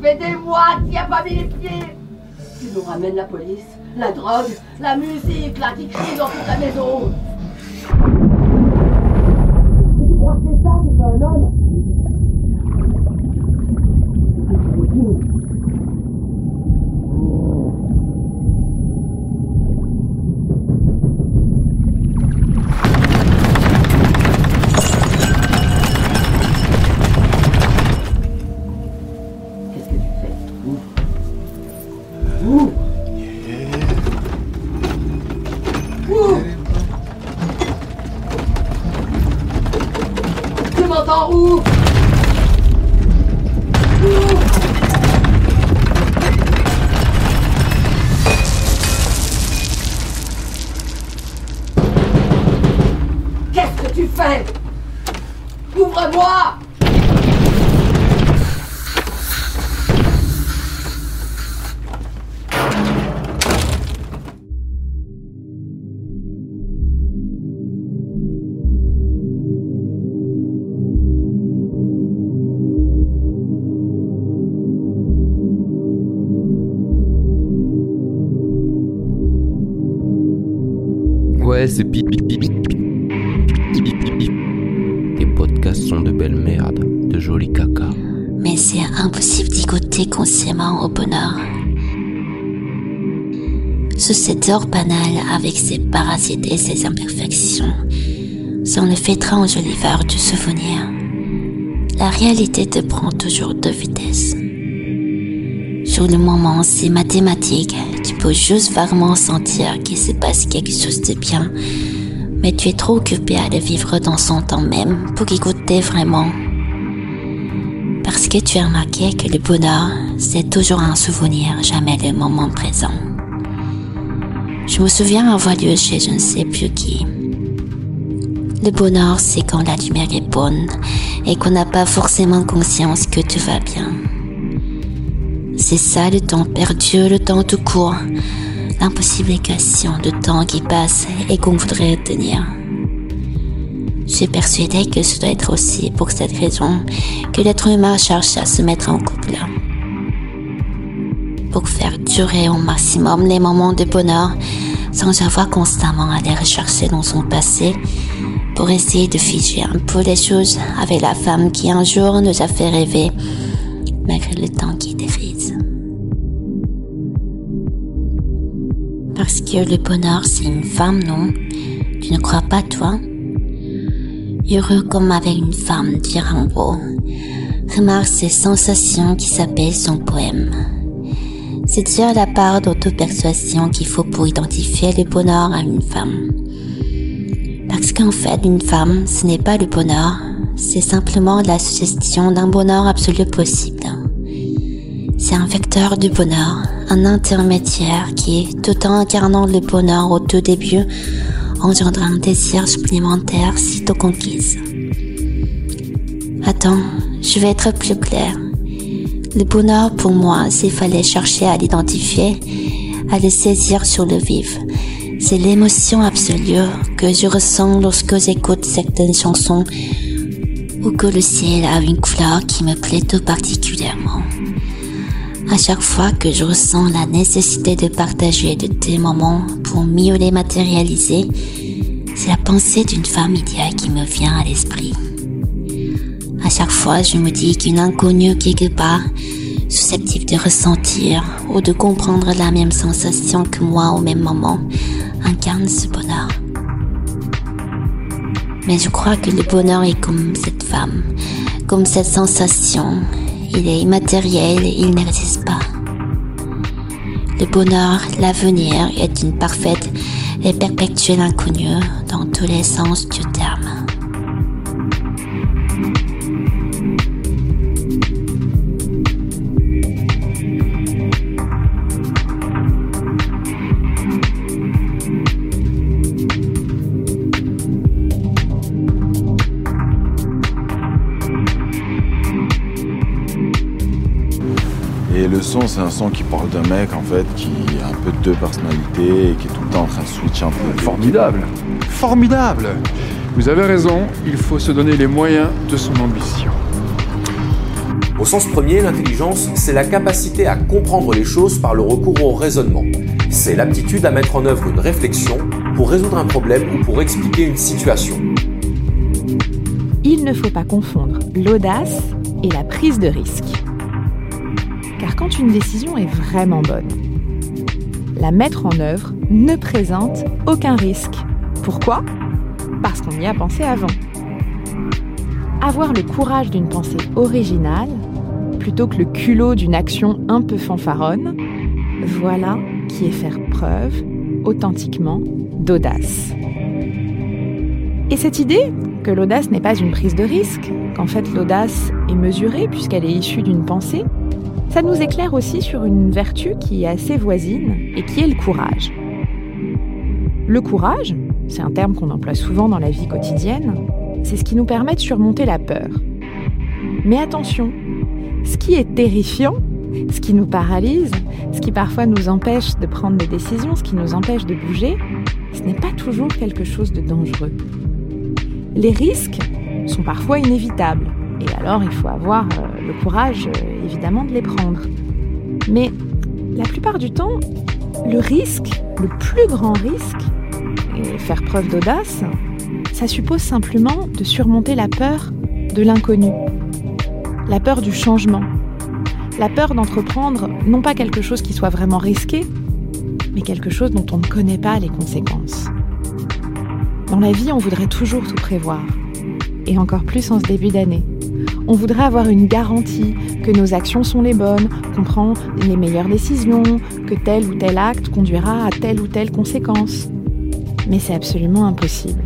fait des mois qu'il n'y a pas mis pieds. Tu nous ramènes la police, la drogue, la musique, là qui dans toute la maison. Tu crois que c'est ça un homme Les podcasts sont de belles merdes, de jolis caca. Mais c'est impossible d'y goûter consciemment au bonheur. Cet or banal avec ses parasites et ses imperfections, sans le fétrin enjoliveur du souvenir, la réalité te prend toujours de vitesse. Sur le moment, c'est mathématique, peux juste vaguement sentir qu'il se passe quelque chose de bien, mais tu es trop occupé à le vivre dans son temps même pour y goûter vraiment. Parce que tu as remarqué que le bonheur, c'est toujours un souvenir, jamais le moment présent. Je me souviens avoir lu chez je ne sais plus qui. Le bonheur, c'est quand la lumière est bonne et qu'on n'a pas forcément conscience que tout va bien. C'est ça le temps perdu, le temps tout court, l'impossible équation de temps qui passe et qu'on voudrait retenir. Je suis persuadée que ce doit être aussi pour cette raison que l'être humain cherche à se mettre en couple. Pour faire durer au maximum les moments de bonheur sans avoir constamment à les rechercher dans son passé pour essayer de figer un peu les choses avec la femme qui un jour nous a fait rêver malgré le temps qui défrise. Parce que le bonheur, c'est une femme, non? Tu ne crois pas, toi? Heureux comme avec une femme, dit Rimbaud. Remarque ces sensations qui s'appellent son poème. C'est dire la part d'auto-persuasion qu'il faut pour identifier le bonheur à une femme. Parce qu'en fait, une femme, ce n'est pas le bonheur, c'est simplement la suggestion d'un bonheur absolu possible. C'est un vecteur du bonheur, un intermédiaire qui, tout en incarnant le bonheur au tout début, engendre un désir supplémentaire sitôt conquise. Attends, je vais être plus clair. Le bonheur pour moi, s'il fallait chercher à l'identifier, à le saisir sur le vif, c'est l'émotion absolue que je ressens lorsque j'écoute certaines chansons que le ciel a une couleur qui me plaît tout particulièrement. À chaque fois que je ressens la nécessité de partager de tes moments pour mieux les matérialiser, c'est la pensée d'une femme idéale qui me vient à l'esprit. À chaque fois, je me dis qu'une inconnue quelque part, susceptible de ressentir ou de comprendre la même sensation que moi au même moment, incarne ce bonheur. Mais je crois que le bonheur est comme cette femme, comme cette sensation. Il est immatériel, il n'existe pas. Le bonheur, l'avenir est une parfaite et perpétuelle inconnue dans tous les sens du terme. Qui parle d'un mec en fait qui a un peu deux personnalités et qui est tout le temps en train de switch un peu. Formidable. Formidable. Vous avez raison, il faut se donner les moyens de son ambition. Au sens premier, l'intelligence, c'est la capacité à comprendre les choses par le recours au raisonnement. C'est l'aptitude à mettre en œuvre une réflexion pour résoudre un problème ou pour expliquer une situation. Il ne faut pas confondre l'audace et la prise de risque. Une décision est vraiment bonne, la mettre en œuvre ne présente aucun risque. Pourquoi? Parce qu'on y a pensé avant. Avoir le courage d'une pensée originale, plutôt que le culot d'une action un peu fanfaronne, voilà qui est faire preuve, authentiquement, d'audace. Et cette idée que l'audace n'est pas une prise de risque, qu'en fait l'audace est mesurée puisqu'elle est issue d'une pensée, ça nous éclaire aussi sur une vertu qui est assez voisine et qui est le courage. Le courage, c'est un terme qu'on emploie souvent dans la vie quotidienne, c'est ce qui nous permet de surmonter la peur. Mais attention, ce qui est terrifiant, ce qui nous paralyse, ce qui parfois nous empêche de prendre des décisions, ce qui nous empêche de bouger, ce n'est pas toujours quelque chose de dangereux. Les risques sont parfois inévitables, et alors il faut avoir euh, le courage, euh, évidemment, de les prendre. Mais la plupart du temps, le risque, le plus grand risque, et faire preuve d'audace, ça suppose simplement de surmonter la peur de l'inconnu, la peur du changement, la peur d'entreprendre non pas quelque chose qui soit vraiment risqué, mais quelque chose dont on ne connaît pas les conséquences. Dans la vie, on voudrait toujours tout prévoir, et encore plus en ce début d'année. On voudrait avoir une garantie que nos actions sont les bonnes, qu'on prend les meilleures décisions, que tel ou tel acte conduira à telle ou telle conséquence. Mais c'est absolument impossible.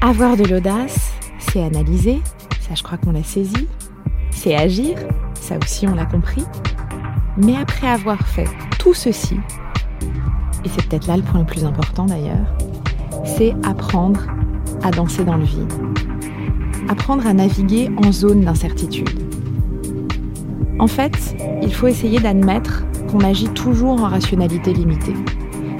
Avoir de l'audace, c'est analyser, ça je crois qu'on l'a saisi, c'est agir, ça aussi on l'a compris. Mais après avoir fait tout ceci, et c'est peut-être là le point le plus important d'ailleurs, c'est apprendre à danser dans le vide. Apprendre à naviguer en zone d'incertitude. En fait, il faut essayer d'admettre qu'on agit toujours en rationalité limitée.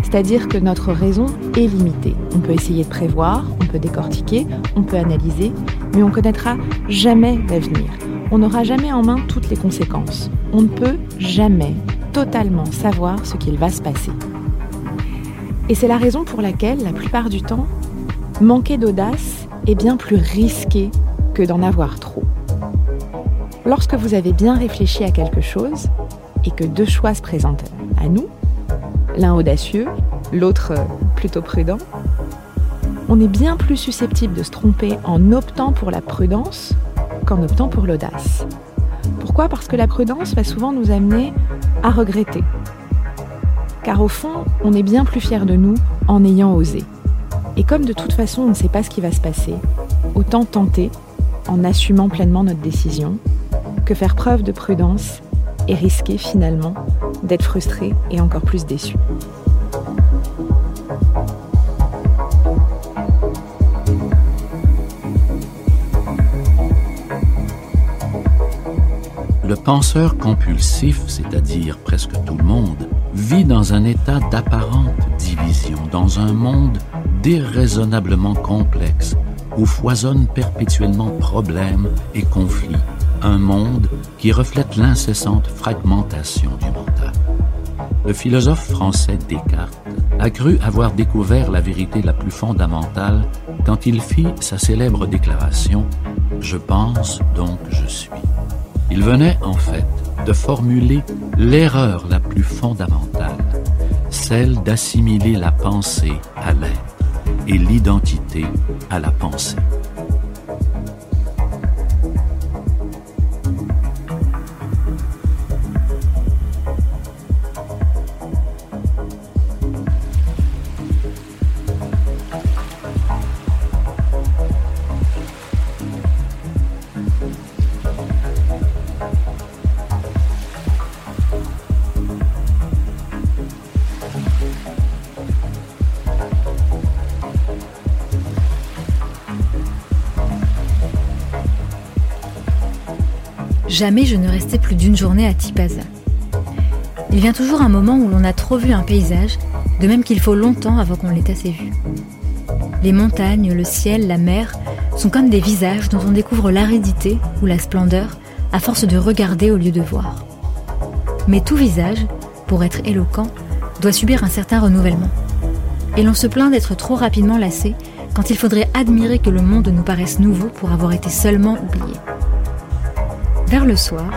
C'est-à-dire que notre raison est limitée. On peut essayer de prévoir, on peut décortiquer, on peut analyser, mais on connaîtra jamais l'avenir. On n'aura jamais en main toutes les conséquences. On ne peut jamais totalement savoir ce qu'il va se passer. Et c'est la raison pour laquelle, la plupart du temps, manquer d'audace est bien plus risqué que d'en avoir trop. Lorsque vous avez bien réfléchi à quelque chose et que deux choix se présentent à nous, l'un audacieux, l'autre plutôt prudent, on est bien plus susceptible de se tromper en optant pour la prudence qu'en optant pour l'audace. Pourquoi? Parce que la prudence va souvent nous amener à regretter. Car au fond, on est bien plus fier de nous en ayant osé. Et comme de toute façon on ne sait pas ce qui va se passer, autant tenter en assumant pleinement notre décision que faire preuve de prudence et risquer finalement d'être frustré et encore plus déçu. Le penseur compulsif, c'est-à-dire presque tout le monde, vit dans un état d'apparente division, dans un monde déraisonnablement complexe où foisonnent perpétuellement problèmes et conflits, un monde qui reflète l'incessante fragmentation du mental. Le philosophe français Descartes a cru avoir découvert la vérité la plus fondamentale quand il fit sa célèbre déclaration ⁇ Je pense, donc je suis ⁇ Il venait en fait de formuler l'erreur la plus fondamentale, celle d'assimiler la pensée à l'être et l'identité à la pensée. Jamais je ne restais plus d'une journée à Tipaza. Il vient toujours un moment où l'on a trop vu un paysage, de même qu'il faut longtemps avant qu'on l'ait assez vu. Les montagnes, le ciel, la mer sont comme des visages dont on découvre l'aridité ou la splendeur à force de regarder au lieu de voir. Mais tout visage, pour être éloquent, doit subir un certain renouvellement. Et l'on se plaint d'être trop rapidement lassé quand il faudrait admirer que le monde nous paraisse nouveau pour avoir été seulement oublié. Vers le soir,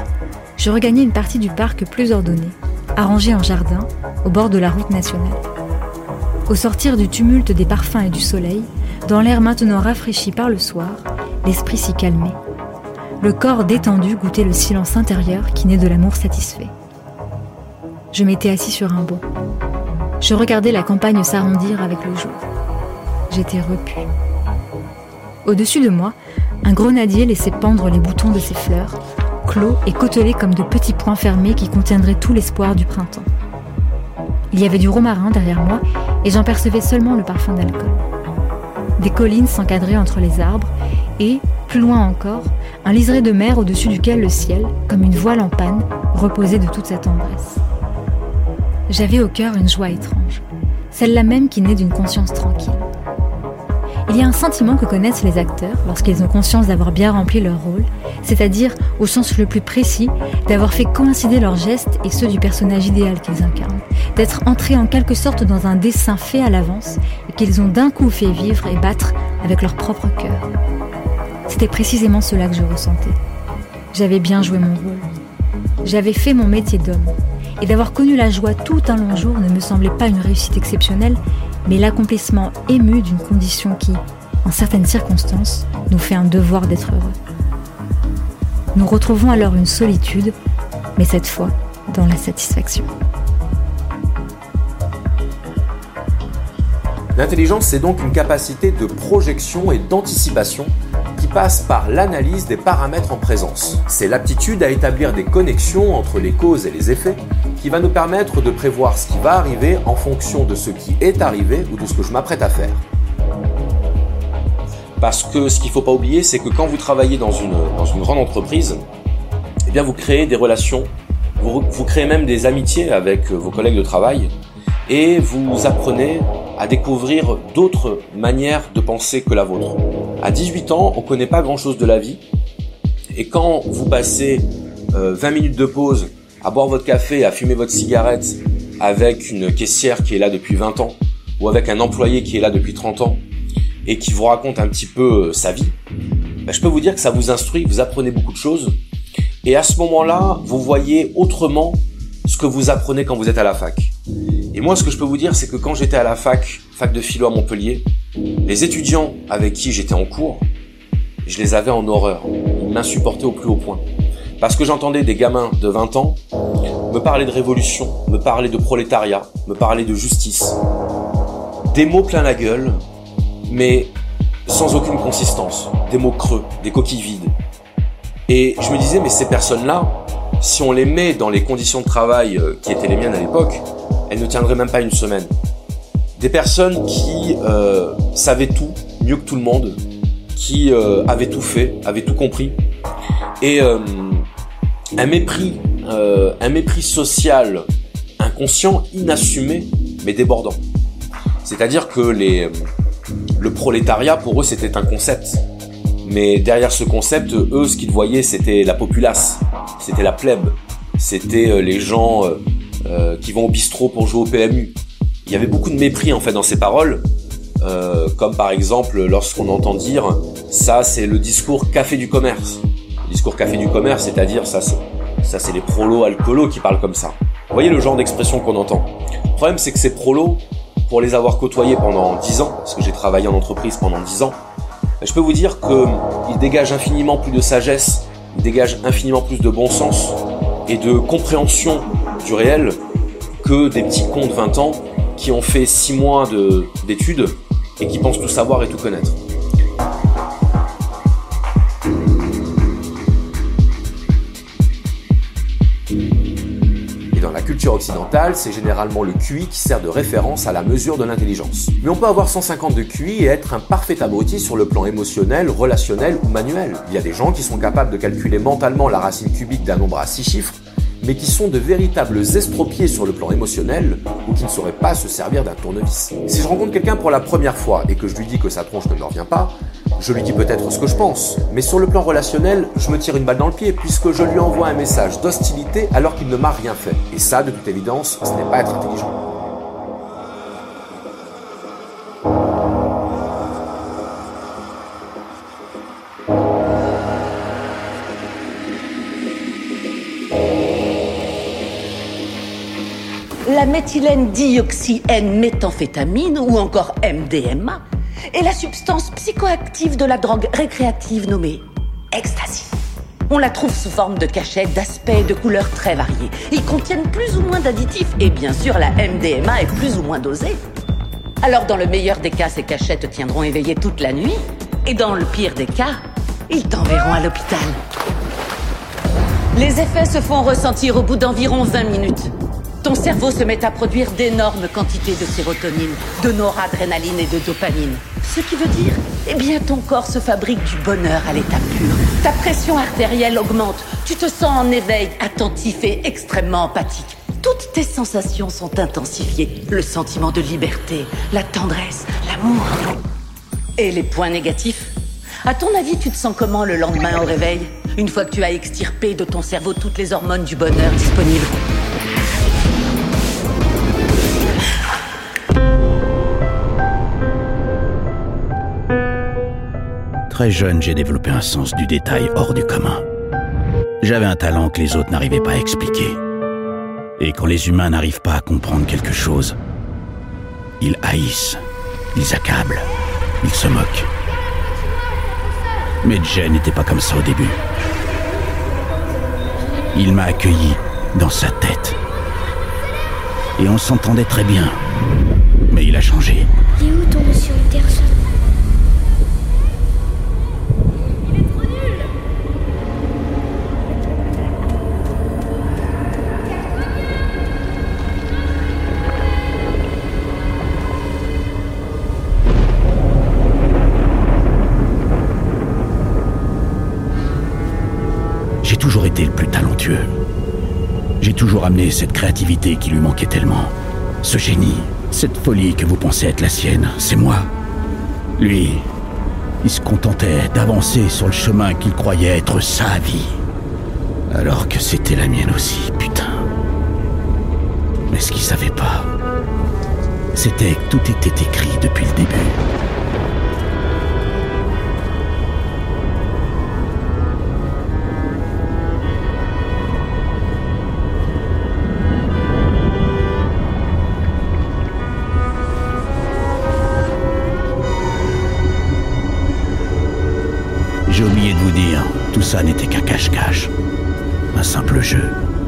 je regagnais une partie du parc plus ordonnée, arrangée en jardin, au bord de la route nationale. Au sortir du tumulte des parfums et du soleil, dans l'air maintenant rafraîchi par le soir, l'esprit s'y calmait. Le corps détendu goûtait le silence intérieur qui naît de l'amour satisfait. Je m'étais assis sur un banc. Je regardais la campagne s'arrondir avec le jour. J'étais repu. Au-dessus de moi, un grenadier laissait pendre les boutons de ses fleurs, et côtelés comme de petits points fermés qui contiendraient tout l'espoir du printemps. Il y avait du romarin derrière moi et j'en percevais seulement le parfum d'alcool. Des collines s'encadraient entre les arbres et, plus loin encore, un liseré de mer au-dessus duquel le ciel, comme une voile en panne, reposait de toute sa tendresse. J'avais au cœur une joie étrange, celle-là même qui naît d'une conscience tranquille. Il y a un sentiment que connaissent les acteurs lorsqu'ils ont conscience d'avoir bien rempli leur rôle, c'est-à-dire, au sens le plus précis, d'avoir fait coïncider leurs gestes et ceux du personnage idéal qu'ils incarnent, d'être entrés en quelque sorte dans un dessin fait à l'avance et qu'ils ont d'un coup fait vivre et battre avec leur propre cœur. C'était précisément cela que je ressentais. J'avais bien joué mon rôle. J'avais fait mon métier d'homme, et d'avoir connu la joie tout un long jour ne me semblait pas une réussite exceptionnelle, mais l'accomplissement ému d'une condition qui, en certaines circonstances, nous fait un devoir d'être heureux. Nous retrouvons alors une solitude, mais cette fois dans la satisfaction. L'intelligence, c'est donc une capacité de projection et d'anticipation qui passe par l'analyse des paramètres en présence. C'est l'aptitude à établir des connexions entre les causes et les effets qui va nous permettre de prévoir ce qui va arriver en fonction de ce qui est arrivé ou de ce que je m'apprête à faire. Parce que ce qu'il ne faut pas oublier, c'est que quand vous travaillez dans une, dans une grande entreprise, eh bien vous créez des relations, vous, vous créez même des amitiés avec vos collègues de travail et vous apprenez à découvrir d'autres manières de penser que la vôtre. À 18 ans, on ne connaît pas grand-chose de la vie et quand vous passez 20 euh, minutes de pause à boire votre café, à fumer votre cigarette avec une caissière qui est là depuis 20 ans ou avec un employé qui est là depuis 30 ans et qui vous raconte un petit peu euh, sa vie, ben, je peux vous dire que ça vous instruit, vous apprenez beaucoup de choses et à ce moment-là, vous voyez autrement ce que vous apprenez quand vous êtes à la fac. Et moi, ce que je peux vous dire, c'est que quand j'étais à la fac, fac de philo à Montpellier, les étudiants avec qui j'étais en cours, je les avais en horreur. Ils m'insupportaient au plus haut point. Parce que j'entendais des gamins de 20 ans me parler de révolution, me parler de prolétariat, me parler de justice. Des mots plein la gueule, mais sans aucune consistance. Des mots creux, des coquilles vides. Et je me disais, mais ces personnes-là, si on les met dans les conditions de travail euh, qui étaient les miennes à l'époque, elles ne tiendraient même pas une semaine. Des personnes qui euh, savaient tout, mieux que tout le monde, qui euh, avaient tout fait, avaient tout compris. Et un mépris, euh, un mépris social inconscient, inassumé, mais débordant. C'est-à-dire que les, le prolétariat, pour eux, c'était un concept. Mais derrière ce concept, eux, ce qu'ils voyaient, c'était la populace, c'était la plèbe, c'était euh, les gens euh, qui vont au bistrot pour jouer au PMU. Il y avait beaucoup de mépris en fait dans ces paroles, comme par exemple lorsqu'on entend dire ça, c'est le discours café du commerce discours café du commerce, c'est-à-dire ça, ça c'est les prolos alcoolos qui parlent comme ça. Vous voyez le genre d'expression qu'on entend. Le problème, c'est que ces prolos, pour les avoir côtoyés pendant 10 ans, parce que j'ai travaillé en entreprise pendant 10 ans, je peux vous dire qu'ils dégagent infiniment plus de sagesse, ils dégagent infiniment plus de bon sens et de compréhension du réel que des petits cons de 20 ans qui ont fait 6 mois d'études et qui pensent tout savoir et tout connaître. culture occidentale, c'est généralement le QI qui sert de référence à la mesure de l'intelligence. Mais on peut avoir 150 de QI et être un parfait abruti sur le plan émotionnel, relationnel ou manuel. Il y a des gens qui sont capables de calculer mentalement la racine cubique d'un nombre à 6 chiffres, mais qui sont de véritables estropiés sur le plan émotionnel ou qui ne sauraient pas se servir d'un tournevis. Si je rencontre quelqu'un pour la première fois et que je lui dis que sa tronche ne me revient pas, je lui dis peut-être ce que je pense, mais sur le plan relationnel, je me tire une balle dans le pied puisque je lui envoie un message d'hostilité alors qu'il ne m'a rien fait. Et ça, de toute évidence, ce n'est pas être intelligent. Méthylène dioxyène méthamphétamine ou encore MDMA est la substance psychoactive de la drogue récréative nommée ecstasy. On la trouve sous forme de cachets, d'aspects et de couleurs très variés. Ils contiennent plus ou moins d'additifs et bien sûr la MDMA est plus ou moins dosée. Alors dans le meilleur des cas, ces cachets te tiendront éveillé toute la nuit et dans le pire des cas, ils t'enverront à l'hôpital. Les effets se font ressentir au bout d'environ 20 minutes ton cerveau se met à produire d'énormes quantités de sérotonine, de noradrénaline et de dopamine. Ce qui veut dire, eh bien, ton corps se fabrique du bonheur à l'état pur. Ta pression artérielle augmente, tu te sens en éveil, attentif et extrêmement empathique. Toutes tes sensations sont intensifiées. Le sentiment de liberté, la tendresse, l'amour. Et les points négatifs? À ton avis, tu te sens comment le lendemain au réveil? Une fois que tu as extirpé de ton cerveau toutes les hormones du bonheur disponibles Très jeune, j'ai développé un sens du détail hors du commun. J'avais un talent que les autres n'arrivaient pas à expliquer. Et quand les humains n'arrivent pas à comprendre quelque chose, ils haïssent, ils accablent, ils se moquent. Mais Jay n'était pas comme ça au début. Il m'a accueilli dans sa tête. Et on s'entendait très bien. Mais il a changé. Il est où ton monsieur? Amené cette créativité qui lui manquait tellement. Ce génie, cette folie que vous pensez être la sienne, c'est moi. Lui, il se contentait d'avancer sur le chemin qu'il croyait être sa vie. Alors que c'était la mienne aussi, putain. Mais ce qu'il savait pas, c'était que tout était écrit depuis le début. Cache-cache. Un simple jeu.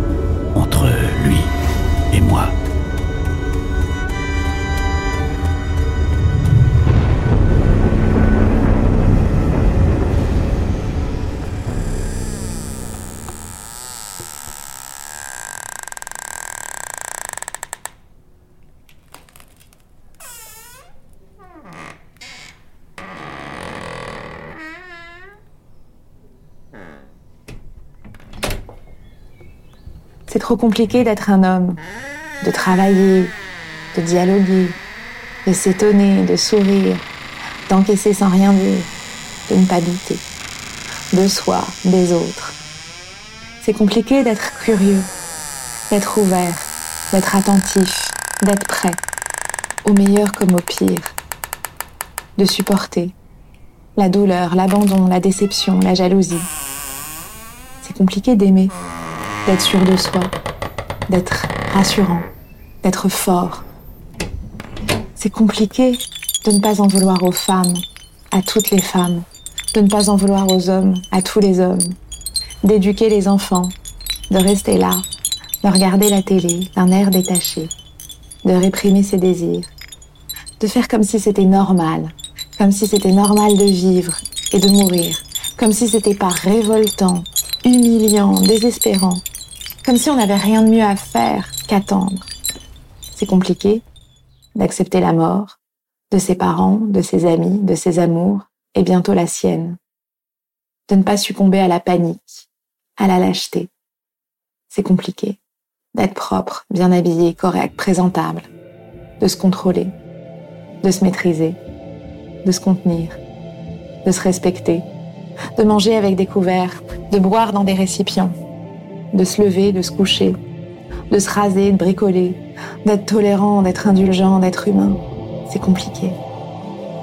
C'est trop compliqué d'être un homme, de travailler, de dialoguer, de s'étonner, de sourire, d'encaisser sans rien dire, de ne pas douter, de soi, des autres. C'est compliqué d'être curieux, d'être ouvert, d'être attentif, d'être prêt, au meilleur comme au pire, de supporter la douleur, l'abandon, la déception, la jalousie. C'est compliqué d'aimer d'être sûr de soi, d'être rassurant, d'être fort. C'est compliqué de ne pas en vouloir aux femmes, à toutes les femmes, de ne pas en vouloir aux hommes, à tous les hommes, d'éduquer les enfants, de rester là, de regarder la télé d'un air détaché, de réprimer ses désirs, de faire comme si c'était normal, comme si c'était normal de vivre et de mourir, comme si c'était pas révoltant, humiliant, désespérant, comme si on n'avait rien de mieux à faire qu'attendre. C'est compliqué d'accepter la mort de ses parents, de ses amis, de ses amours, et bientôt la sienne. De ne pas succomber à la panique, à la lâcheté. C'est compliqué. D'être propre, bien habillé, correct, présentable. De se contrôler. De se maîtriser. De se contenir. De se respecter. De manger avec des couverts. De boire dans des récipients. De se lever, de se coucher. De se raser, de bricoler. D'être tolérant, d'être indulgent, d'être humain. C'est compliqué.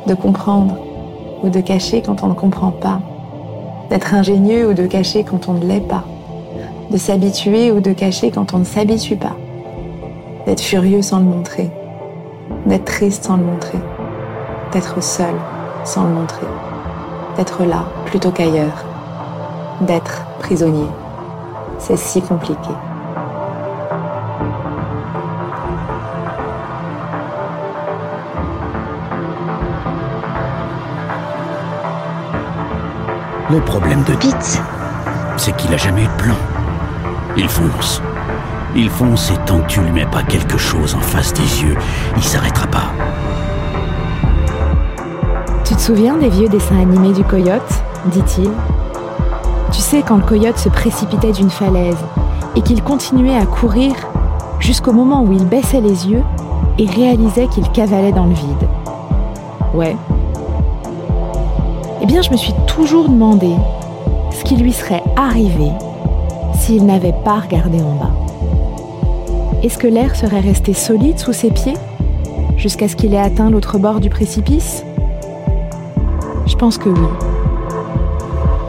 De comprendre ou de cacher quand on ne comprend pas. D'être ingénieux ou de cacher quand on ne l'est pas. De s'habituer ou de cacher quand on ne s'habitue pas. D'être furieux sans le montrer. D'être triste sans le montrer. D'être seul sans le montrer. D'être là plutôt qu'ailleurs. D'être prisonnier. C'est si compliqué. Le problème de Pete, c'est qu'il a jamais eu de plan. Il fonce. Il fonce et tant que tu lui mets pas quelque chose en face des yeux, il s'arrêtera pas. Tu te souviens des vieux dessins animés du coyote dit-il. Quand le coyote se précipitait d'une falaise et qu'il continuait à courir jusqu'au moment où il baissait les yeux et réalisait qu'il cavalait dans le vide. Ouais, eh bien je me suis toujours demandé ce qui lui serait arrivé s'il n'avait pas regardé en bas. Est-ce que l'air serait resté solide sous ses pieds jusqu'à ce qu'il ait atteint l'autre bord du précipice? Je pense que oui.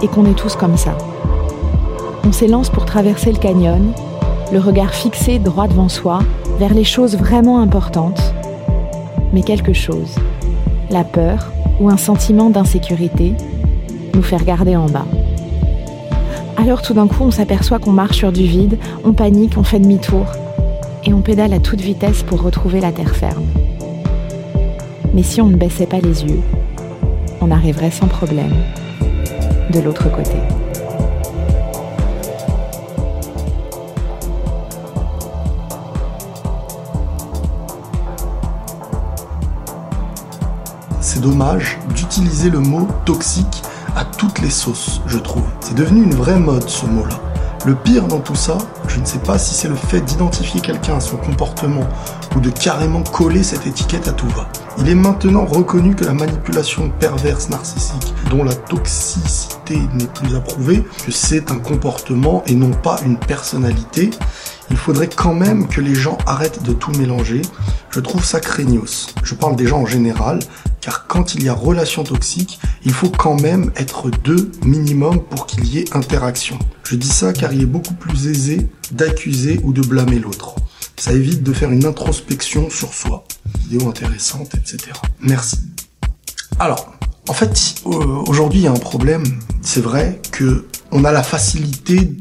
Et qu'on est tous comme ça. On s'élance pour traverser le canyon, le regard fixé droit devant soi, vers les choses vraiment importantes. Mais quelque chose, la peur, ou un sentiment d'insécurité nous fait regarder en bas. Alors tout d'un coup, on s'aperçoit qu'on marche sur du vide, on panique, on fait demi-tour et on pédale à toute vitesse pour retrouver la terre ferme. Mais si on ne baissait pas les yeux, on arriverait sans problème de l'autre côté. C'est dommage d'utiliser le mot toxique à toutes les sauces, je trouve. C'est devenu une vraie mode ce mot-là. Le pire dans tout ça, je ne sais pas si c'est le fait d'identifier quelqu'un à son comportement ou de carrément coller cette étiquette à tout va. Il est maintenant reconnu que la manipulation perverse narcissique, dont la toxicité n'est plus approuvée, que c'est un comportement et non pas une personnalité, il faudrait quand même que les gens arrêtent de tout mélanger. Je trouve ça craignos. Je parle des gens en général, car quand il y a relation toxique, il faut quand même être deux minimum pour qu'il y ait interaction. Je dis ça car il est beaucoup plus aisé d'accuser ou de blâmer l'autre. Ça évite de faire une introspection sur soi. Vidéo intéressante, etc. Merci. Alors, en fait, euh, aujourd'hui, il y a un problème. C'est vrai que on a la facilité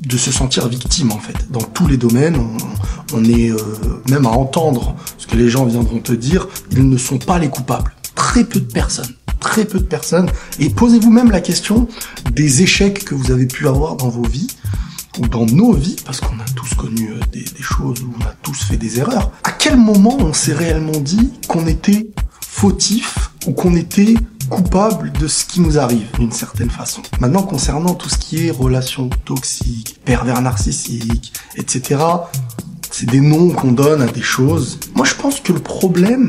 de se sentir victime en fait. Dans tous les domaines, on, est euh, même à entendre ce que les gens viendront te dire, ils ne sont pas les coupables. Très peu de personnes, très peu de personnes. Et posez-vous même la question des échecs que vous avez pu avoir dans vos vies ou dans nos vies, parce qu'on a tous connu euh, des, choses où on a tous fait des erreurs. À quel moment on s'est réellement dit qu'on était fautif ou qu'on était coupable de ce qui nous arrive d'une certaine façon? Maintenant, concernant tout ce qui est relations toxiques, pervers narcissiques, etc., c'est des noms qu'on donne à des choses. Moi, je pense que le problème,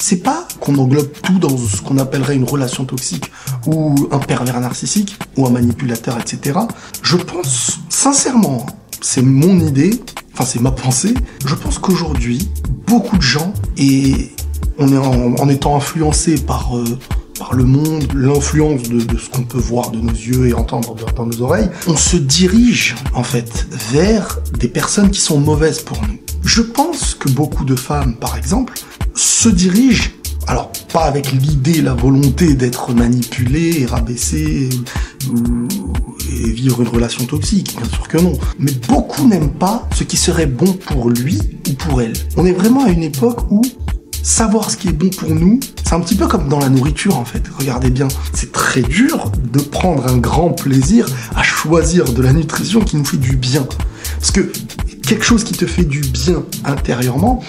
c'est pas qu'on englobe tout dans ce qu'on appellerait une relation toxique ou un pervers narcissique ou un manipulateur, etc. Je pense sincèrement, c'est mon idée, enfin c'est ma pensée, je pense qu'aujourd'hui, beaucoup de gens, et on en, étant influencé par euh, par le monde, l'influence de, ce qu'on peut voir de nos yeux et entendre dans nos oreilles, on se dirige en fait vers des personnes qui sont mauvaises pour nous. Je pense que beaucoup de femmes, par exemple, se dirigent alors, pas avec l'idée, la volonté d'être manipulées et rabaissées et vivre une relation toxique, bien sûr que non. Mais beaucoup n'aiment pas ce qui serait bon pour lui ou pour elle. On est vraiment à une époque où savoir ce qui est bon pour nous, c'est un petit peu comme dans la nourriture en fait. Regardez bien, c'est très dur de prendre un grand plaisir à choisir de la nutrition qui nous fait du bien. Parce que quelque chose qui te fait du bien intérieurement,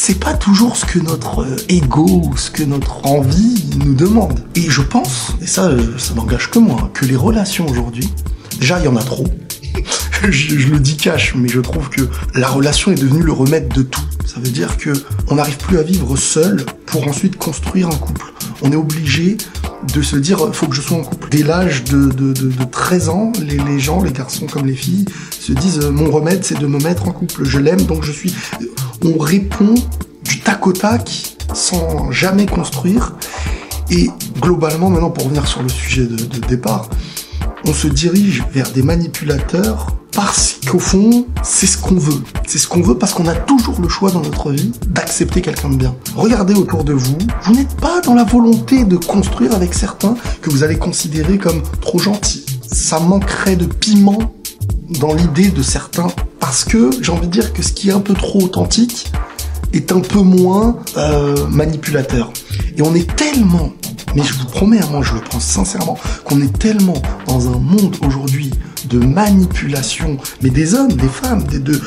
c'est pas toujours ce que notre euh, ego, ce que notre envie nous demande. Et je pense, et ça, euh, ça n'engage que moi, que les relations aujourd'hui, déjà il y en a trop. je, je le dis cash, mais je trouve que la relation est devenue le remède de tout. Ça veut dire que on n'arrive plus à vivre seul pour ensuite construire un couple. On est obligé de se dire faut que je sois en couple. Dès l'âge de, de, de, de 13 ans, les, les gens, les garçons comme les filles, se disent mon remède c'est de me mettre en couple. Je l'aime donc je suis. On répond du tac au tac sans jamais construire. Et globalement, maintenant pour revenir sur le sujet de départ, on se dirige vers des manipulateurs parce qu'au fond, c'est ce qu'on veut. C'est ce qu'on veut parce qu'on a toujours le choix dans notre vie d'accepter quelqu'un de bien. Regardez autour de vous, vous n'êtes pas dans la volonté de construire avec certains que vous allez considérer comme trop gentils. Ça manquerait de piment dans l'idée de certains parce que j'ai envie de dire que ce qui est un peu trop authentique est un peu moins euh, manipulateur. Et on est tellement mais je vous promets, moi je le pense sincèrement, qu'on est tellement dans un monde aujourd'hui de manipulation, mais des hommes, des femmes, des, de,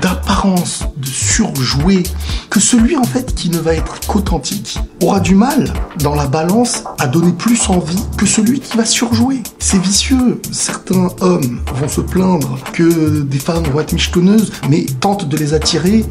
d'apparence, de, surjouer, que celui en fait qui ne va être qu'authentique aura du mal dans la balance à donner plus envie que celui qui va surjouer. C'est vicieux. Certains hommes vont se plaindre que des femmes vont être michetonneuses, mais tentent de les attirer,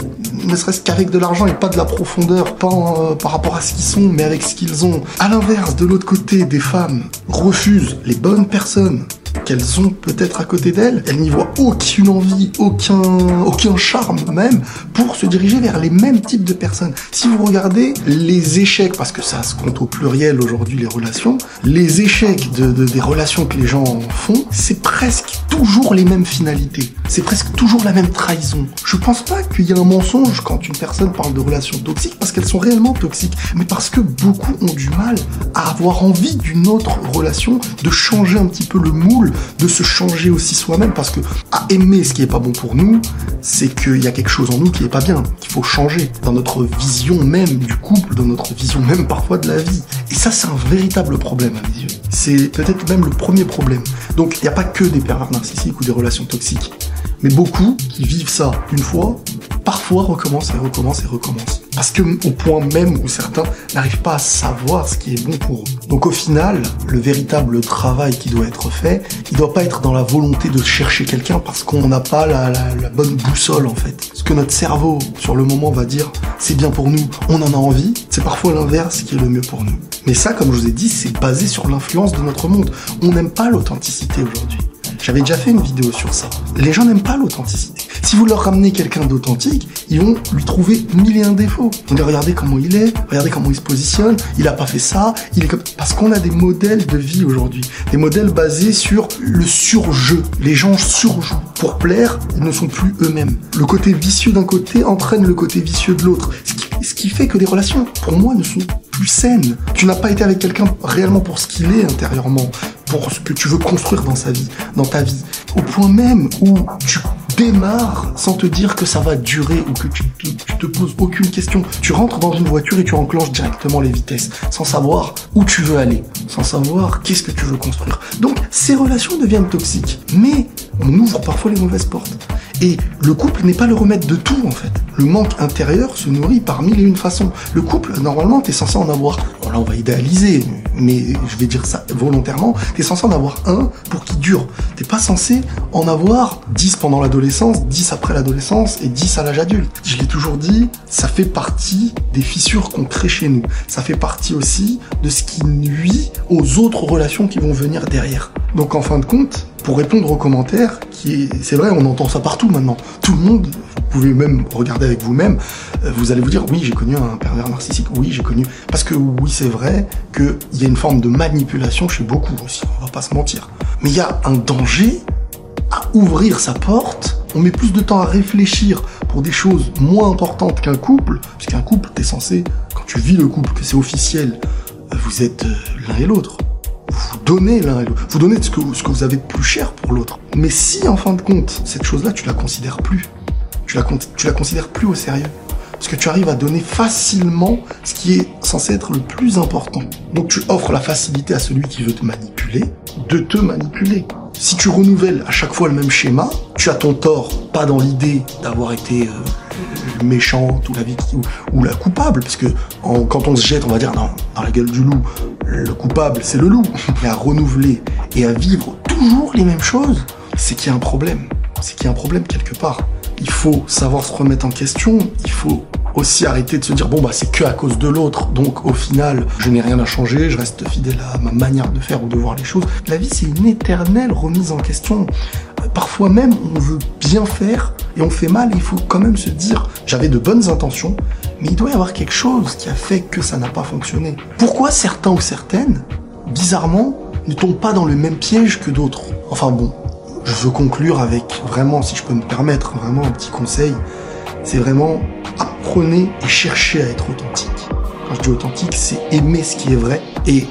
ne serait-ce qu'avec de l'argent et pas de la profondeur, pas euh, par rapport à ce qu'ils sont, mais avec ce qu'ils ont. À l'inverse, de l'autre côté, des femmes refusent les bonnes personnes qu'elles ont peut-être à côté d'elles, elles n'y voient aucune envie, aucun, aucun charme même pour se diriger vers les mêmes types de personnes. Si vous regardez les échecs, parce que ça se compte au pluriel aujourd'hui les relations, les échecs de, de, des relations que les gens font, c'est presque toujours les mêmes finalités. C'est presque toujours la même trahison. Je pense pas qu'il y ait un mensonge quand une personne parle de relations toxiques parce qu'elles sont réellement toxiques, mais parce que beaucoup ont du mal à avoir envie d'une autre relation, de changer un petit peu le moule de se changer aussi soi-même parce que à aimer ce qui est pas bon pour nous, c'est qu'il y a quelque chose en nous qui est pas bien, qu'il faut changer dans notre vision même du couple, dans notre vision même parfois de la vie. Et ça, c'est un véritable problème à mes yeux. C'est peut-être même le premier problème. Donc, il n'y a pas que des pervers narcissiques ou des relations toxiques, mais beaucoup qui vivent ça une fois, parfois recommencent et recommencent et recommencent. Parce que au point même où certains n'arrivent pas à savoir ce qui est bon pour eux. Donc au final, le véritable travail qui doit être fait, il doit pas être dans la volonté de chercher quelqu'un parce qu'on n'a pas la, bonne boussole en fait. Ce que notre cerveau sur le moment va dire, c'est bien pour nous, on en a envie, c'est parfois l'inverse qui est le mieux pour nous. Mais ça, comme je vous ai dit, c'est basé sur l'influence de notre monde. On n'aime pas l'authenticité aujourd'hui. J'avais déjà fait une vidéo sur ça. Les gens n'aiment pas l'authenticité. Si vous leur ramenez quelqu'un d'authentique, ils vont lui trouver mille et un défauts. Dit regardez comment il est, regardez comment il se positionne, il a pas fait ça, il est comme... Parce qu'on a des modèles de vie aujourd'hui. Des modèles basés sur le surjeu. Les gens surjouent. Pour plaire, ils ne sont plus eux-mêmes. Le côté vicieux d'un côté entraîne le côté vicieux de l'autre. Ce qui fait que les relations, pour moi, ne sont plus saines. Tu n'as pas été avec quelqu'un réellement pour ce qu'il est intérieurement, pour ce que tu veux construire dans sa vie, dans ta vie. Au point même où tu démarres sans te dire que ça va durer ou que tu te, te poses aucune question. Tu rentres dans une voiture et tu enclenches directement les vitesses sans savoir où tu veux aller, sans savoir qu'est-ce que tu veux construire. Donc ces relations deviennent toxiques. Mais on ouvre parfois les mauvaises portes. Et le couple n'est pas le remède de tout en fait. Le manque intérieur se nourrit par mille et une façons. Le couple, normalement, t'es censé en avoir. Bon là, on va idéaliser, mais je vais dire ça volontairement. T'es censé en avoir un pour qu'il dure. T'es pas censé en avoir 10 pendant l'adolescence, 10 après l'adolescence et 10 à l'âge adulte. Je l'ai toujours dit, ça fait partie des fissures qu'on crée chez nous. Ça fait partie aussi de ce qui nuit aux autres relations qui vont venir derrière. Donc en fin de compte, pour répondre aux commentaires, qui c'est vrai, on entend ça partout maintenant. Tout le monde, pouvez même regarder avec vous-même, vous allez vous dire oui, j'ai connu un pervers narcissique, oui, j'ai connu. Parce que oui, c'est vrai qu'il y a une forme de manipulation chez beaucoup aussi, on va pas se mentir. Mais il y a un danger à ouvrir sa porte. On met plus de temps à réfléchir pour des choses moins importantes qu'un couple, puisqu'un couple, t'es censé, quand tu vis le couple, que c'est officiel, vous êtes l'un et l'autre vous donnez l'un et l'autre. Vous donnez ce que, ce que vous avez de plus cher pour l'autre. Mais si, en fin de compte, cette chose-là, tu la considères plus, tu la, considères plus au sérieux, parce que tu arrives à donner facilement ce qui est censé être le plus important. Donc tu offres la facilité à celui qui veut te manipuler de te manipuler. Si tu renouvelles à chaque fois le même schéma, tu as ton tort, pas dans l'idée d'avoir été euh, méchante ou la victime ou, la coupable, parce que quand on se jette, on va dire dans la gueule du loup, le coupable c'est le loup, mais à renouveler et à vivre toujours les mêmes choses, c'est qu'il y a un problème. C'est qu'il y a un problème quelque part. Il faut savoir se remettre en question, il faut aussi arrêter de se dire bon bah c'est que à cause de l'autre. Donc au final je n'ai rien à changer je reste fidèle à ma manière de faire ou de voir les choses. La vie c'est une éternelle remise en question. Parfois même on veut bien faire et on fait mal il faut quand même se dire j'avais de bonnes intentions mais il doit y avoir quelque chose qui a fait que ça n'a pas fonctionné. Pourquoi certains ou certaines bizarrement ne tombent pas dans le même piège que d'autres? Enfin bon je veux conclure avec vraiment si je peux me permettre vraiment un petit conseil c'est vraiment apprenez et cherchez à être authentique. Quand je dis authentique, c'est aimer ce qui est vrai. Et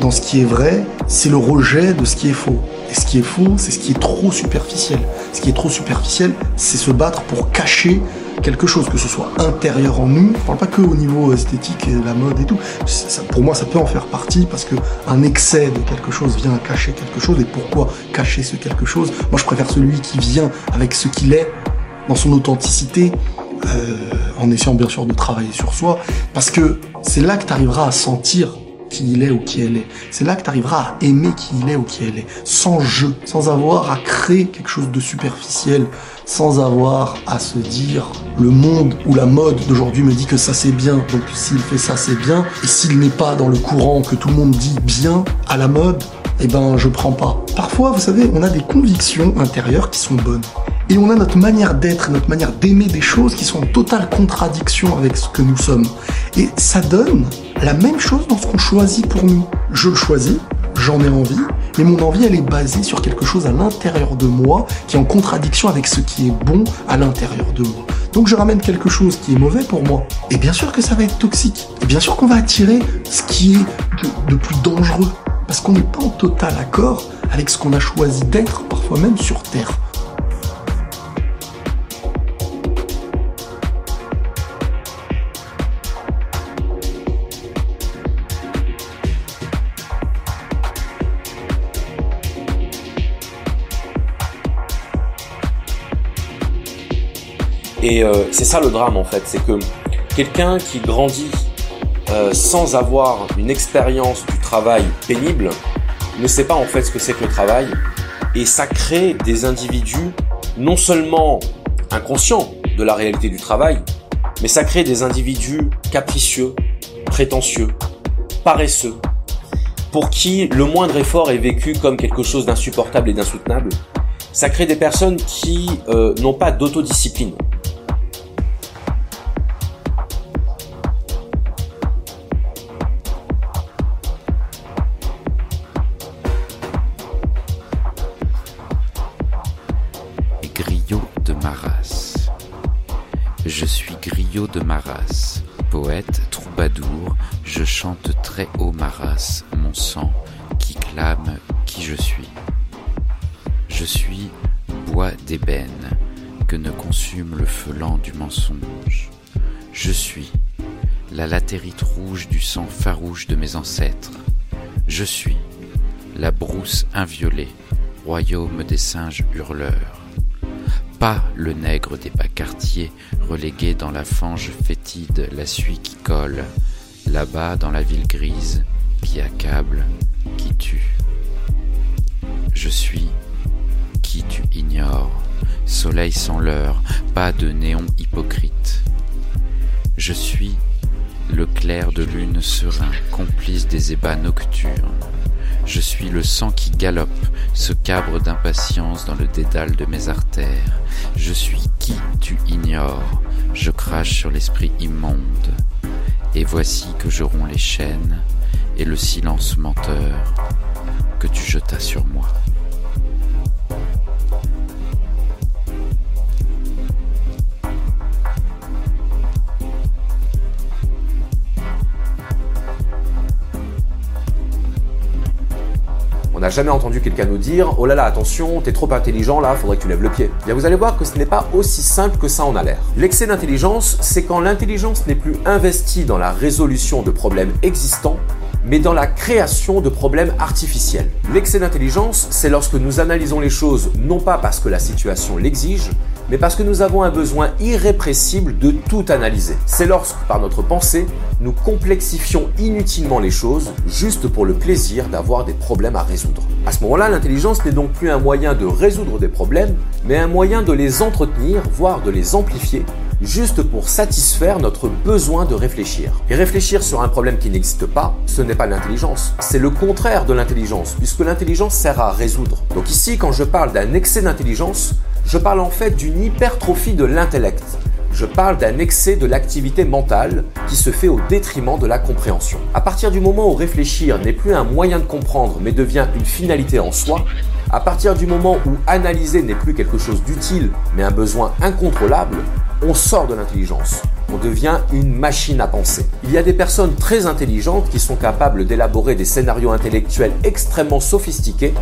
dans ce qui est vrai, c'est le rejet de ce qui est faux. Et ce qui est faux, c'est ce qui est trop superficiel. Ce qui est trop superficiel, c'est se battre pour cacher quelque chose, que ce soit intérieur en nous. Je parle pas que au niveau esthétique et la mode et tout. pour moi, ça peut en faire partie parce que un excès de quelque chose vient cacher quelque chose. Et pourquoi cacher ce quelque chose? Moi, je préfère celui qui vient avec ce qu'il est dans son authenticité, euh, en essayant bien sûr de travailler sur soi, parce que c'est là que tu arriveras à sentir qui il est ou qui elle est. C'est là que tu arriveras à aimer qui il est ou qui elle est, sans jeu, sans avoir à créer quelque chose de superficiel, sans avoir à se dire le monde ou la mode d'aujourd'hui me dit que ça c'est bien, donc s'il fait ça c'est bien, et s'il n'est pas dans le courant que tout le monde dit bien à la mode, eh ben je prends pas. Parfois, vous savez, on a des convictions intérieures qui sont bonnes. Et on a notre manière d'être, notre manière d'aimer des choses qui sont en totale contradiction avec ce que nous sommes. Et ça donne la même chose dans ce qu'on choisit pour nous. Je le choisis, j'en ai envie, mais mon envie, elle est basée sur quelque chose à l'intérieur de moi qui est en contradiction avec ce qui est bon à l'intérieur de moi. Donc je ramène quelque chose qui est mauvais pour moi. Et bien sûr que ça va être toxique. Et bien sûr qu'on va attirer ce qui est de, plus dangereux. Parce qu'on n'est pas en total accord avec ce qu'on a choisi d'être, parfois même sur Terre. Et euh, c'est ça le drame en fait, c'est que quelqu'un qui grandit euh, sans avoir une expérience du travail pénible ne sait pas en fait ce que c'est que le travail. Et ça crée des individus non seulement inconscients de la réalité du travail, mais ça crée des individus capricieux, prétentieux, paresseux, pour qui le moindre effort est vécu comme quelque chose d'insupportable et d'insoutenable. Ça crée des personnes qui euh, n'ont pas d'autodiscipline, de ma race. Poète, troubadour, je chante très haut ma race, mon sang, qui clame qui je suis. Je suis bois d'ébène, que ne consume le feu lent du mensonge. Je suis la latérite rouge du sang farouche de mes ancêtres. Je suis la brousse inviolée, royaume des singes hurleurs pas le nègre des bas quartiers relégué dans la fange fétide, la suie qui colle, là-bas dans la ville grise, qui accable, qui tue. Je suis qui tu ignores, soleil sans l'heure, pas de néon hypocrite. Je suis le clair de lune serein, complice des ébats nocturnes. Je suis le sang qui galope, ce cabre d'impatience dans le dédale de mes artères. Je suis tu ignores, je crache sur l'esprit immonde. Et voici que je romps les chaînes et le silence menteur que tu jetas sur moi. On n'a jamais entendu quelqu'un nous dire Oh là là, attention, t'es trop intelligent là, faudrait que tu lèves le pied. Bien, vous allez voir que ce n'est pas aussi simple que ça en a l'air. L'excès d'intelligence, c'est quand l'intelligence n'est plus investie dans la résolution de problèmes existants, mais dans la création de problèmes artificiels. L'excès d'intelligence, c'est lorsque nous analysons les choses non pas parce que la situation l'exige, mais parce que nous avons un besoin irrépressible de tout analyser. C'est lorsque, par notre pensée, nous complexifions inutilement les choses juste pour le plaisir d'avoir des problèmes à résoudre. À ce moment-là, l'intelligence n'est donc plus un moyen de résoudre des problèmes, mais un moyen de les entretenir, voire de les amplifier, juste pour satisfaire notre besoin de réfléchir. Et réfléchir sur un problème qui n'existe pas, ce n'est pas l'intelligence, c'est le contraire de l'intelligence, puisque l'intelligence sert à résoudre. Donc ici, quand je parle d'un excès d'intelligence, je parle en fait d'une hypertrophie de l'intellect. Je parle d'un excès de l'activité mentale qui se fait au détriment de la compréhension. À partir du moment où réfléchir n'est plus un moyen de comprendre mais devient une finalité en soi, à partir du moment où analyser n'est plus quelque chose d'utile mais un besoin incontrôlable, on sort de l'intelligence. On devient une machine à penser. Il y a des personnes très intelligentes qui sont capables d'élaborer des scénarios intellectuels extrêmement sophistiqués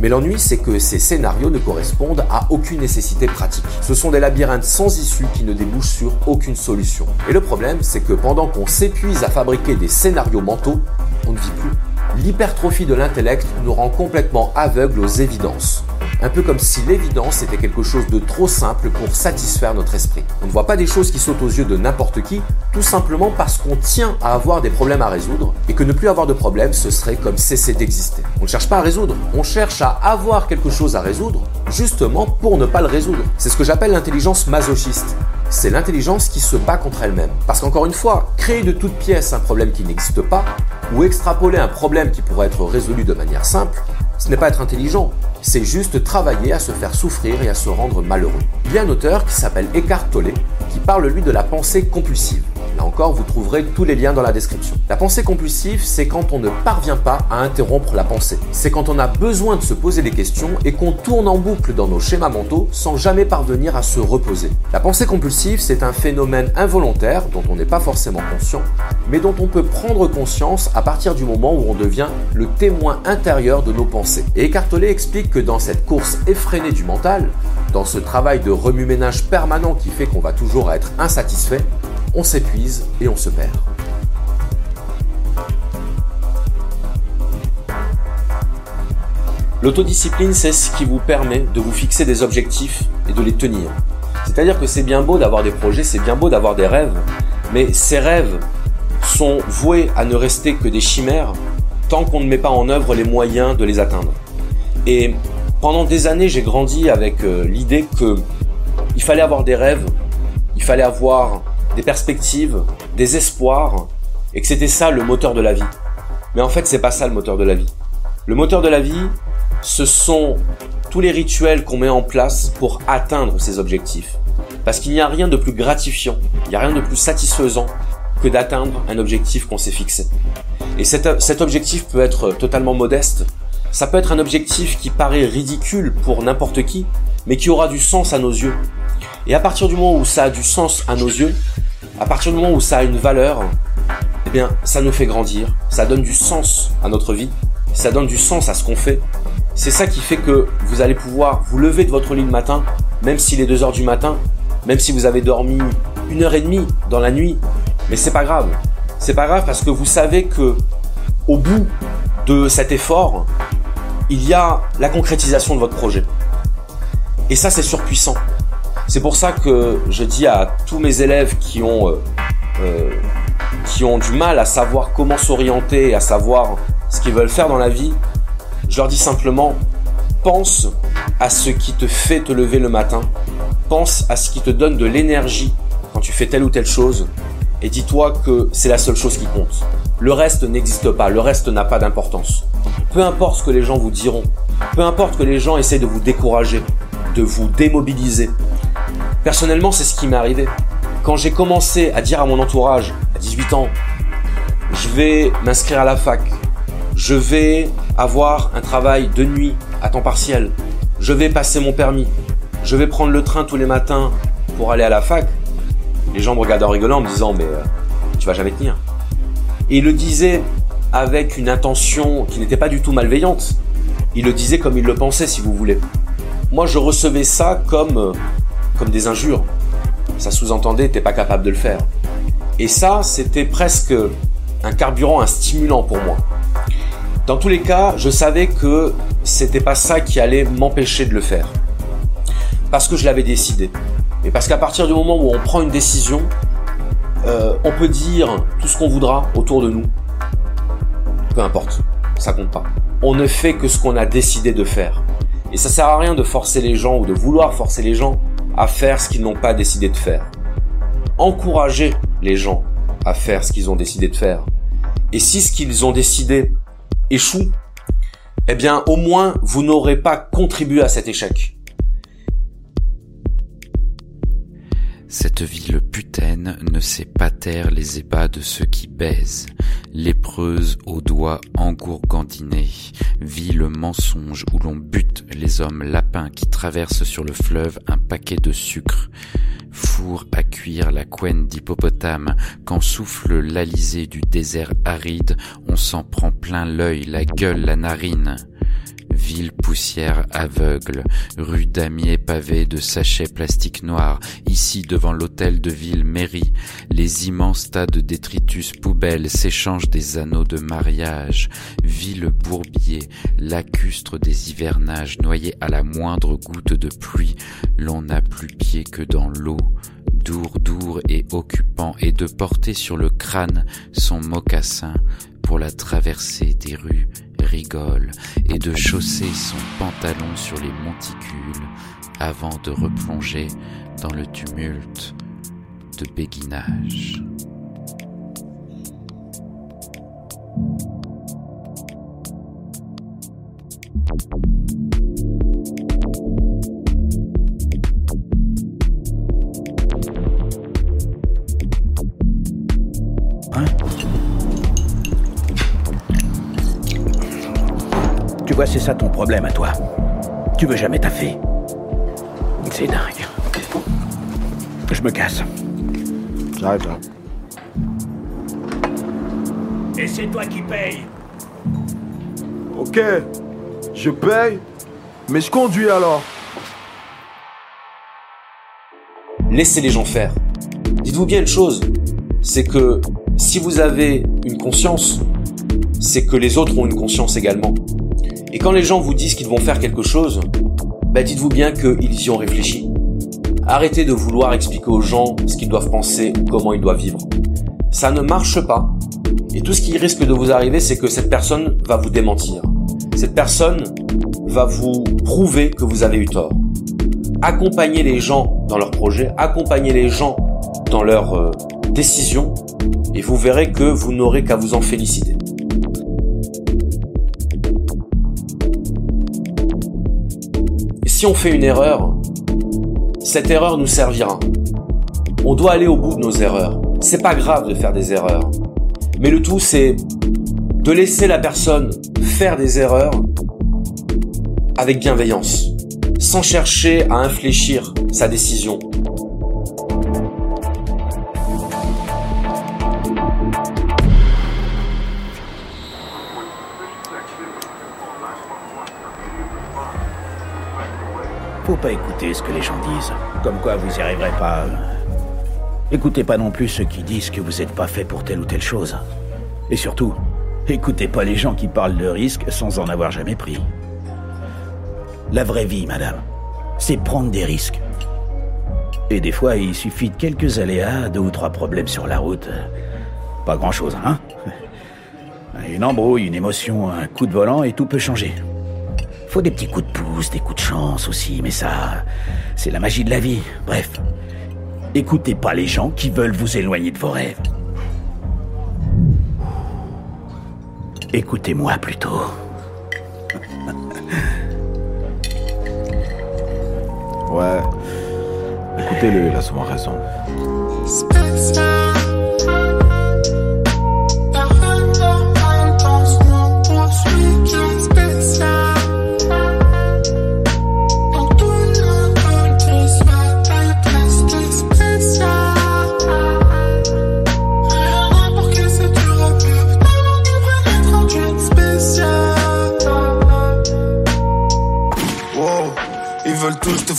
mais l'ennui, c'est que ces scénarios ne correspondent à aucune nécessité pratique. Ce sont des labyrinthes sans issue qui ne débouchent sur aucune solution. Et le problème, c'est que pendant qu'on s'épuise à fabriquer des scénarios mentaux, on ne vit plus. L'hypertrophie de l'intellect nous rend complètement aveugles aux évidences. Un peu comme si l'évidence était quelque chose de trop simple pour satisfaire notre esprit. On ne voit pas des choses qui sautent aux yeux de n'importe qui, tout simplement parce qu'on tient à avoir des problèmes à résoudre, et que ne plus avoir de problèmes, ce serait comme cesser d'exister. On ne cherche pas à résoudre, on cherche à avoir quelque chose à résoudre, justement pour ne pas le résoudre. C'est ce que j'appelle l'intelligence masochiste. C'est l'intelligence qui se bat contre elle-même. Parce qu'encore une fois, créer de toutes pièces un problème qui n'existe pas, ou extrapoler un problème qui pourrait être résolu de manière simple, ce n'est pas être intelligent, c'est juste travailler à se faire souffrir et à se rendre malheureux. Il y a un auteur qui s'appelle Eckhart Tolle qui parle lui de la pensée compulsive. Là encore, vous trouverez tous les liens dans la description. La pensée compulsive, c'est quand on ne parvient pas à interrompre la pensée. C'est quand on a besoin de se poser des questions et qu'on tourne en boucle dans nos schémas mentaux sans jamais parvenir à se reposer. La pensée compulsive, c'est un phénomène involontaire dont on n'est pas forcément conscient, mais dont on peut prendre conscience à partir du moment où on devient le témoin intérieur de nos pensées. Et Eckhart Tolle explique que dans cette course effrénée du mental, dans ce travail de remue-ménage permanent qui fait qu'on va toujours être insatisfait, on s'épuise et on se perd. L'autodiscipline, c'est ce qui vous permet de vous fixer des objectifs et de les tenir. C'est-à-dire que c'est bien beau d'avoir des projets, c'est bien beau d'avoir des rêves, mais ces rêves sont voués à ne rester que des chimères tant qu'on ne met pas en œuvre les moyens de les atteindre. Et pendant des années, j'ai grandi avec euh, l'idée que il fallait avoir des rêves, il fallait avoir des perspectives, des espoirs, et que c'était ça le moteur de la vie. Mais en fait, c'est pas ça le moteur de la vie. Le moteur de la vie, ce sont tous les rituels qu'on met en place pour atteindre ces objectifs. Parce qu'il n'y a rien de plus gratifiant, il n'y a rien de plus satisfaisant que d'atteindre un objectif qu'on s'est fixé. Et cet, cet objectif peut être totalement modeste, ça peut être un objectif qui paraît ridicule pour n'importe qui, mais qui aura du sens à nos yeux. Et à partir du moment où ça a du sens à nos yeux, à partir du moment où ça a une valeur, eh bien, ça nous fait grandir, ça donne du sens à notre vie, ça donne du sens à ce qu'on fait. C'est ça qui fait que vous allez pouvoir vous lever de votre lit le matin, même s'il est 2 heures du matin, même si vous avez dormi une heure et demie dans la nuit, mais c'est pas grave. C'est pas grave parce que vous savez que au bout de cet effort, il y a la concrétisation de votre projet. Et ça, c'est surpuissant. C'est pour ça que je dis à tous mes élèves qui ont, euh, euh, qui ont du mal à savoir comment s'orienter, à savoir ce qu'ils veulent faire dans la vie, je leur dis simplement, pense à ce qui te fait te lever le matin, pense à ce qui te donne de l'énergie quand tu fais telle ou telle chose, et dis-toi que c'est la seule chose qui compte. Le reste n'existe pas, le reste n'a pas d'importance. Peu importe ce que les gens vous diront, peu importe que les gens essaient de vous décourager, de vous démobiliser, Personnellement, c'est ce qui m'est arrivé. Quand j'ai commencé à dire à mon entourage, à 18 ans, je vais m'inscrire à la fac, je vais avoir un travail de nuit à temps partiel, je vais passer mon permis, je vais prendre le train tous les matins pour aller à la fac, les gens me regardent en rigolant en me disant mais euh, tu vas jamais tenir. Et il le disait avec une intention qui n'était pas du tout malveillante. Il le disait comme il le pensait si vous voulez. Moi je recevais ça comme euh, comme des injures. Ça sous-entendait t'es pas capable de le faire. Et ça, c'était presque un carburant, un stimulant pour moi. Dans tous les cas, je savais que c'était pas ça qui allait m'empêcher de le faire. Parce que je l'avais décidé. Et parce qu'à partir du moment où on prend une décision, euh, on peut dire tout ce qu'on voudra autour de nous. Peu importe, ça compte pas. On ne fait que ce qu'on a décidé de faire. Et ça sert à rien de forcer les gens ou de vouloir forcer les gens à faire ce qu'ils n'ont pas décidé de faire. Encourager les gens à faire ce qu'ils ont décidé de faire. Et si ce qu'ils ont décidé échoue, eh bien au moins vous n'aurez pas contribué à cet échec. Cette ville putaine ne sait pas taire les ébats de ceux qui baisent, lépreuse aux doigts engourgandinés, ville mensonge où l'on bute les hommes lapins qui traversent sur le fleuve un paquet de sucre, four à cuire la couenne d'hippopotame, quand souffle l'alizé du désert aride, on s'en prend plein l'œil, la gueule, la narine. Ville poussière aveugle, rue damier pavée de sachets plastiques noirs, ici devant l'hôtel de ville mairie, les immenses tas de détritus poubelles s'échangent des anneaux de mariage, ville bourbier, lacustre des hivernages noyés à la moindre goutte de pluie, l'on n'a plus pied que dans l'eau, dour dour et occupant, et de porter sur le crâne son mocassin pour la traversée des rues rigole et de chausser son pantalon sur les monticules avant de replonger dans le tumulte de béguinage. Hein? Vois, c'est ça ton problème à toi. Tu veux jamais taffer. C'est dingue. Je me casse. J'arrête là. Et c'est toi qui paye. Ok, je paye, mais je conduis alors. Laissez les gens faire. Dites-vous bien une chose, c'est que si vous avez une conscience, c'est que les autres ont une conscience également. Et quand les gens vous disent qu'ils vont faire quelque chose, bah dites-vous bien qu'ils y ont réfléchi. Arrêtez de vouloir expliquer aux gens ce qu'ils doivent penser ou comment ils doivent vivre. Ça ne marche pas. Et tout ce qui risque de vous arriver, c'est que cette personne va vous démentir. Cette personne va vous prouver que vous avez eu tort. Accompagnez les gens dans leurs projets, accompagnez les gens dans leurs euh, décisions, et vous verrez que vous n'aurez qu'à vous en féliciter. Si on fait une erreur, cette erreur nous servira. On doit aller au bout de nos erreurs. C'est pas grave de faire des erreurs. Mais le tout, c'est de laisser la personne faire des erreurs avec bienveillance, sans chercher à infléchir sa décision. Faut pas écouter ce que les gens disent. Comme quoi vous y arriverez pas. Écoutez pas non plus ceux qui disent que vous n'êtes pas fait pour telle ou telle chose. Et surtout, écoutez pas les gens qui parlent de risque sans en avoir jamais pris. La vraie vie, madame, c'est prendre des risques. Et des fois, il suffit de quelques aléas, deux ou trois problèmes sur la route. Pas grand-chose, hein Une embrouille, une émotion, un coup de volant et tout peut changer. Faut des petits coups de pouce, des coups de chance aussi, mais ça, c'est la magie de la vie. Bref, écoutez pas les gens qui veulent vous éloigner de vos rêves. Écoutez-moi plutôt. Ouais. Écoutez-le, il a souvent raison.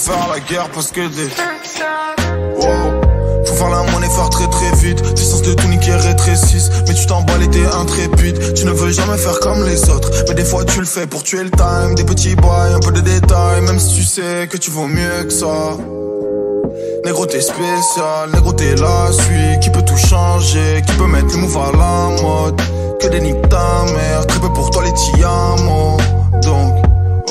Faire la guerre parce que des. Wow, faut faire la monnaie, faire très très vite. Tes sens de tout niquer rétrécissent. Mais tu t'emballes et t'es intrépide. Tu ne veux jamais faire comme les autres. Mais des fois tu le fais pour tuer le time. Des petits boys, un peu de détails. Même si tu sais que tu vaux mieux que ça. Négro t'es spécial, négro t'es la suite Qui peut tout changer, qui peut mettre le move à la mode? Que des niques ta mère, très peu pour toi les tiamos Donc,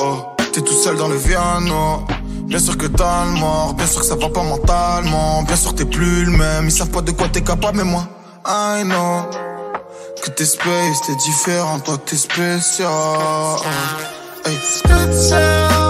oh, t'es tout seul dans le piano Bien sûr que t'as le mort, bien sûr que ça va pas mentalement. Bien sûr t'es plus le même, ils savent pas de quoi t'es capable mais moi I know Que t'es space, t'es différent, toi t'es spécial. Hey.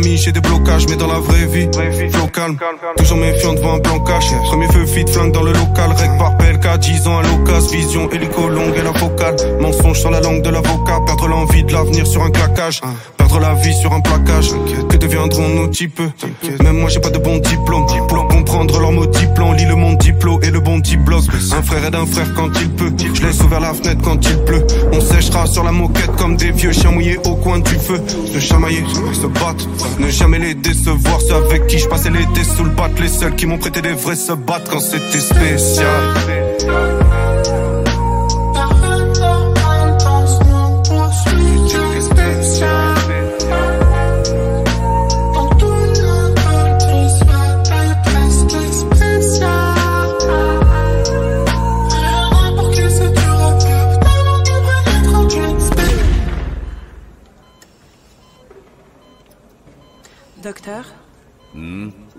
J'ai des blocages, mais dans la vraie vie, Toujours méfiant devant un plan cash. Premier feu fit, flingue dans le local. Rec par PLK, 10 ans à l'occasion. Vision hélico longue et la focale. Mensonge sur la langue de l'avocat. Perdre l'envie de l'avenir sur un claquage la vie sur un placage. Que deviendront nos types? Même moi j'ai pas de bon diplôme. Pour comprendre leur mot diplôme, lis le monde diplôme et le bon diplôme. Un frère aide un frère quand il peut. Je laisse ouvert la fenêtre quand il pleut. On séchera sur la moquette comme des vieux chiens mouillés au coin du feu. Se chamailler, se battre. Ne jamais les décevoir. Ceux avec qui je passais Les seuls qui m'ont prêté des vrais se battent quand c'était spécial.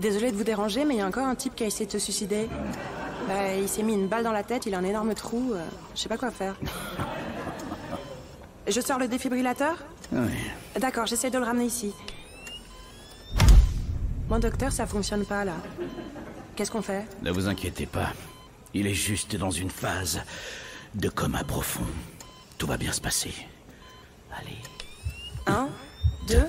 Désolé de vous déranger, mais il y a encore un type qui a essayé de se suicider. Bah, il s'est mis une balle dans la tête, il a un énorme trou. Euh, je sais pas quoi faire. Je sors le défibrillateur Oui. D'accord, j'essaie de le ramener ici. Mon docteur, ça fonctionne pas là. Qu'est-ce qu'on fait Ne vous inquiétez pas. Il est juste dans une phase de coma profond. Tout va bien se passer. Allez. Un, deux,